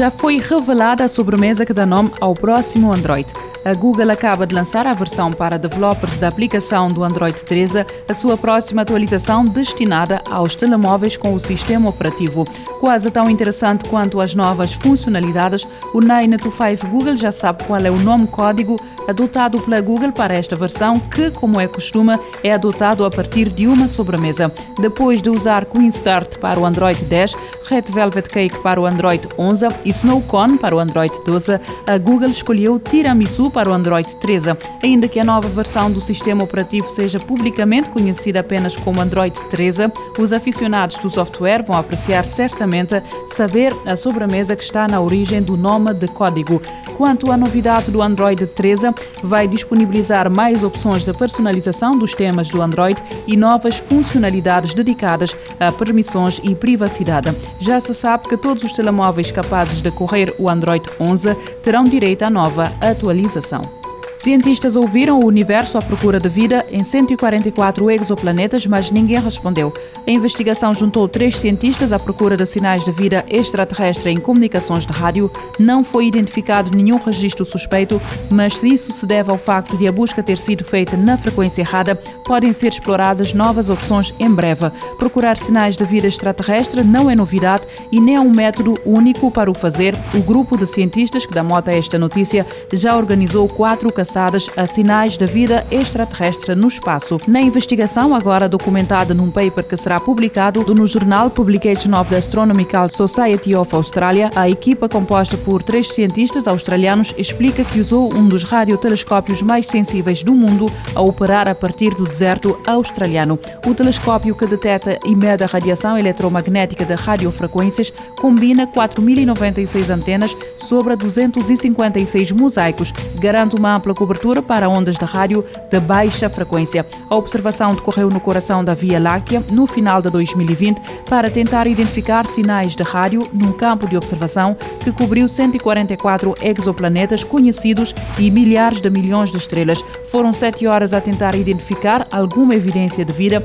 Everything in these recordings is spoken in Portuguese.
Já foi revelada a sobremesa que dá nome ao próximo Android. A Google acaba de lançar a versão para developers da aplicação do Android 13, a sua próxima atualização destinada aos telemóveis com o sistema operativo. Quase tão interessante quanto as novas funcionalidades, o 925 Google já sabe qual é o nome código adotado pela Google para esta versão, que, como é costume, é adotado a partir de uma sobremesa. Depois de usar Queen Start para o Android 10, Red Velvet Cake para o Android 11 e Snow Cone para o Android 12, a Google escolheu Tiramisu para o Android 13, ainda que a nova versão do sistema operativo seja publicamente conhecida apenas como Android 13, os aficionados do software vão apreciar certamente saber a sobremesa que está na origem do nome de código. Quanto à novidade do Android 13, vai disponibilizar mais opções de personalização dos temas do Android e novas funcionalidades dedicadas a permissões e privacidade. Já se sabe que todos os telemóveis capazes de correr o Android 11 terão direito à nova atualização. Comunicação. Cientistas ouviram o universo à procura de vida em 144 exoplanetas, mas ninguém respondeu. A investigação juntou três cientistas à procura de sinais de vida extraterrestre em comunicações de rádio. Não foi identificado nenhum registro suspeito, mas se isso se deve ao facto de a busca ter sido feita na frequência errada, podem ser exploradas novas opções em breve. Procurar sinais de vida extraterrestre não é novidade e nem é um método único para o fazer. O grupo de cientistas que dá moto a esta notícia já organizou quatro caçadas a sinais da vida extraterrestre no espaço. Na investigação, agora documentada num paper que será publicado no jornal Publication of the Astronomical Society of Australia, a equipa composta por três cientistas australianos explica que usou um dos radiotelescópios mais sensíveis do mundo a operar a partir do deserto australiano. O telescópio que detecta e mede a radiação eletromagnética de radiofrequências combina 4.096 antenas sobre 256 mosaicos, garante uma ampla cobertura para ondas de rádio de baixa frequência. A observação decorreu no coração da Via Láctea no final de 2020 para tentar identificar sinais de rádio num campo de observação que cobriu 144 exoplanetas conhecidos e milhares de milhões de estrelas. Foram sete horas a tentar identificar alguma evidência de vida,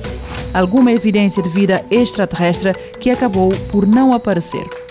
alguma evidência de vida extraterrestre que acabou por não aparecer.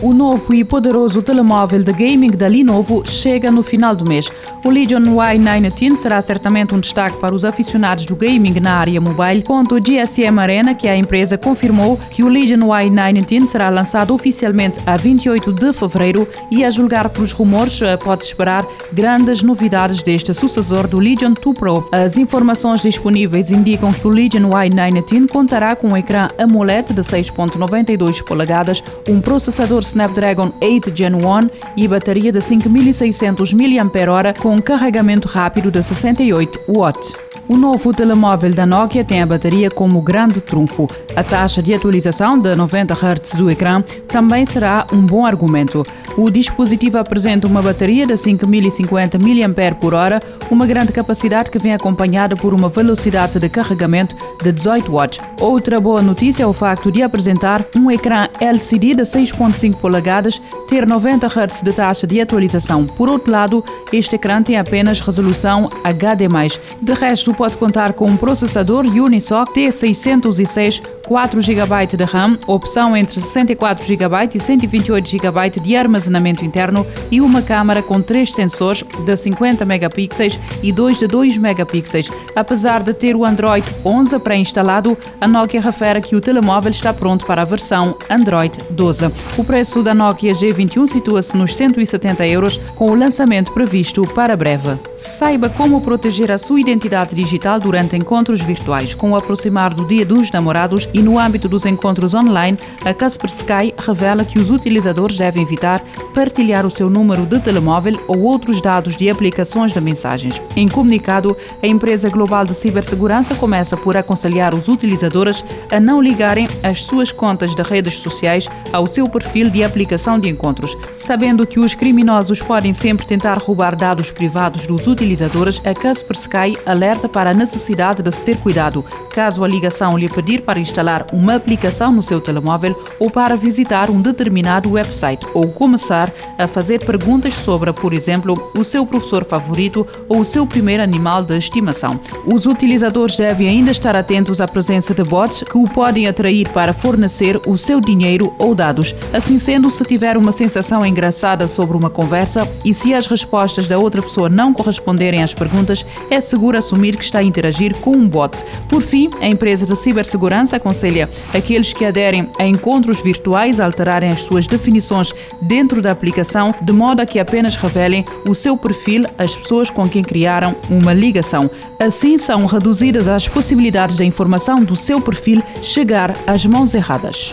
O novo e poderoso telemóvel de gaming da Lenovo chega no final do mês. O Legion Y19 será certamente um destaque para os aficionados do gaming na área mobile, conta o GSM Arena que a empresa confirmou que o Legion Y19 será lançado oficialmente a 28 de fevereiro e, a julgar pelos rumores, eh, pode esperar grandes novidades deste sucessor do Legion 2 Pro. As informações disponíveis indicam que o Legion Y19 contará com um ecrã AMOLED de 6.92 polegadas, um processador Snapdragon 8 Gen 1 e bateria de 5600 mAh com carregamento rápido de 68 watts. O novo telemóvel da Nokia tem a bateria como grande trunfo. A taxa de atualização de 90 Hz do ecrã também será um bom argumento. O dispositivo apresenta uma bateria de 5050 mAh, uma grande capacidade que vem acompanhada por uma velocidade de carregamento de 18 watts. Outra boa notícia é o facto de apresentar um ecrã LCD de 6.5 polegadas, ter 90 Hz de taxa de atualização. Por outro lado, este ecrã tem apenas resolução HD+. De resto, pode contar com um processador Unisoc T606 4 GB de RAM, opção entre 64 GB e 128 GB de armazenamento interno e uma câmara com três sensores de 50 megapixels e dois de 2 megapixels. Apesar de ter o Android 11 pré-instalado, a Nokia refere que o telemóvel está pronto para a versão Android 12. O preço da Nokia G21 situa-se nos 170 euros, com o lançamento previsto para breve. Saiba como proteger a sua identidade digital durante encontros virtuais. Com o aproximar do Dia dos Namorados e no âmbito dos encontros online, a Kaspersky revela que os utilizadores devem evitar partilhar o seu número de telemóvel ou outros dados de aplicações de mensagens. Em comunicado, a empresa global de cibersegurança começa por aconselhar os utilizadores a não ligarem as suas contas de redes sociais ao seu perfil de aplicação de encontros. Sabendo que os criminosos podem sempre tentar roubar dados privados dos utilizadores, a Kaspersky alerta para para a necessidade de se ter cuidado caso a ligação lhe pedir para instalar uma aplicação no seu telemóvel ou para visitar um determinado website ou começar a fazer perguntas sobre, por exemplo, o seu professor favorito ou o seu primeiro animal de estimação. Os utilizadores devem ainda estar atentos à presença de bots que o podem atrair para fornecer o seu dinheiro ou dados. Assim sendo, se tiver uma sensação engraçada sobre uma conversa e se as respostas da outra pessoa não corresponderem às perguntas, é seguro assumir que está a interagir com um bot. Por fim, a empresa de cibersegurança aconselha aqueles que aderem a encontros virtuais a alterarem as suas definições dentro da aplicação, de modo a que apenas revelem o seu perfil às pessoas com quem criaram uma ligação. Assim, são reduzidas as possibilidades da informação do seu perfil chegar às mãos erradas.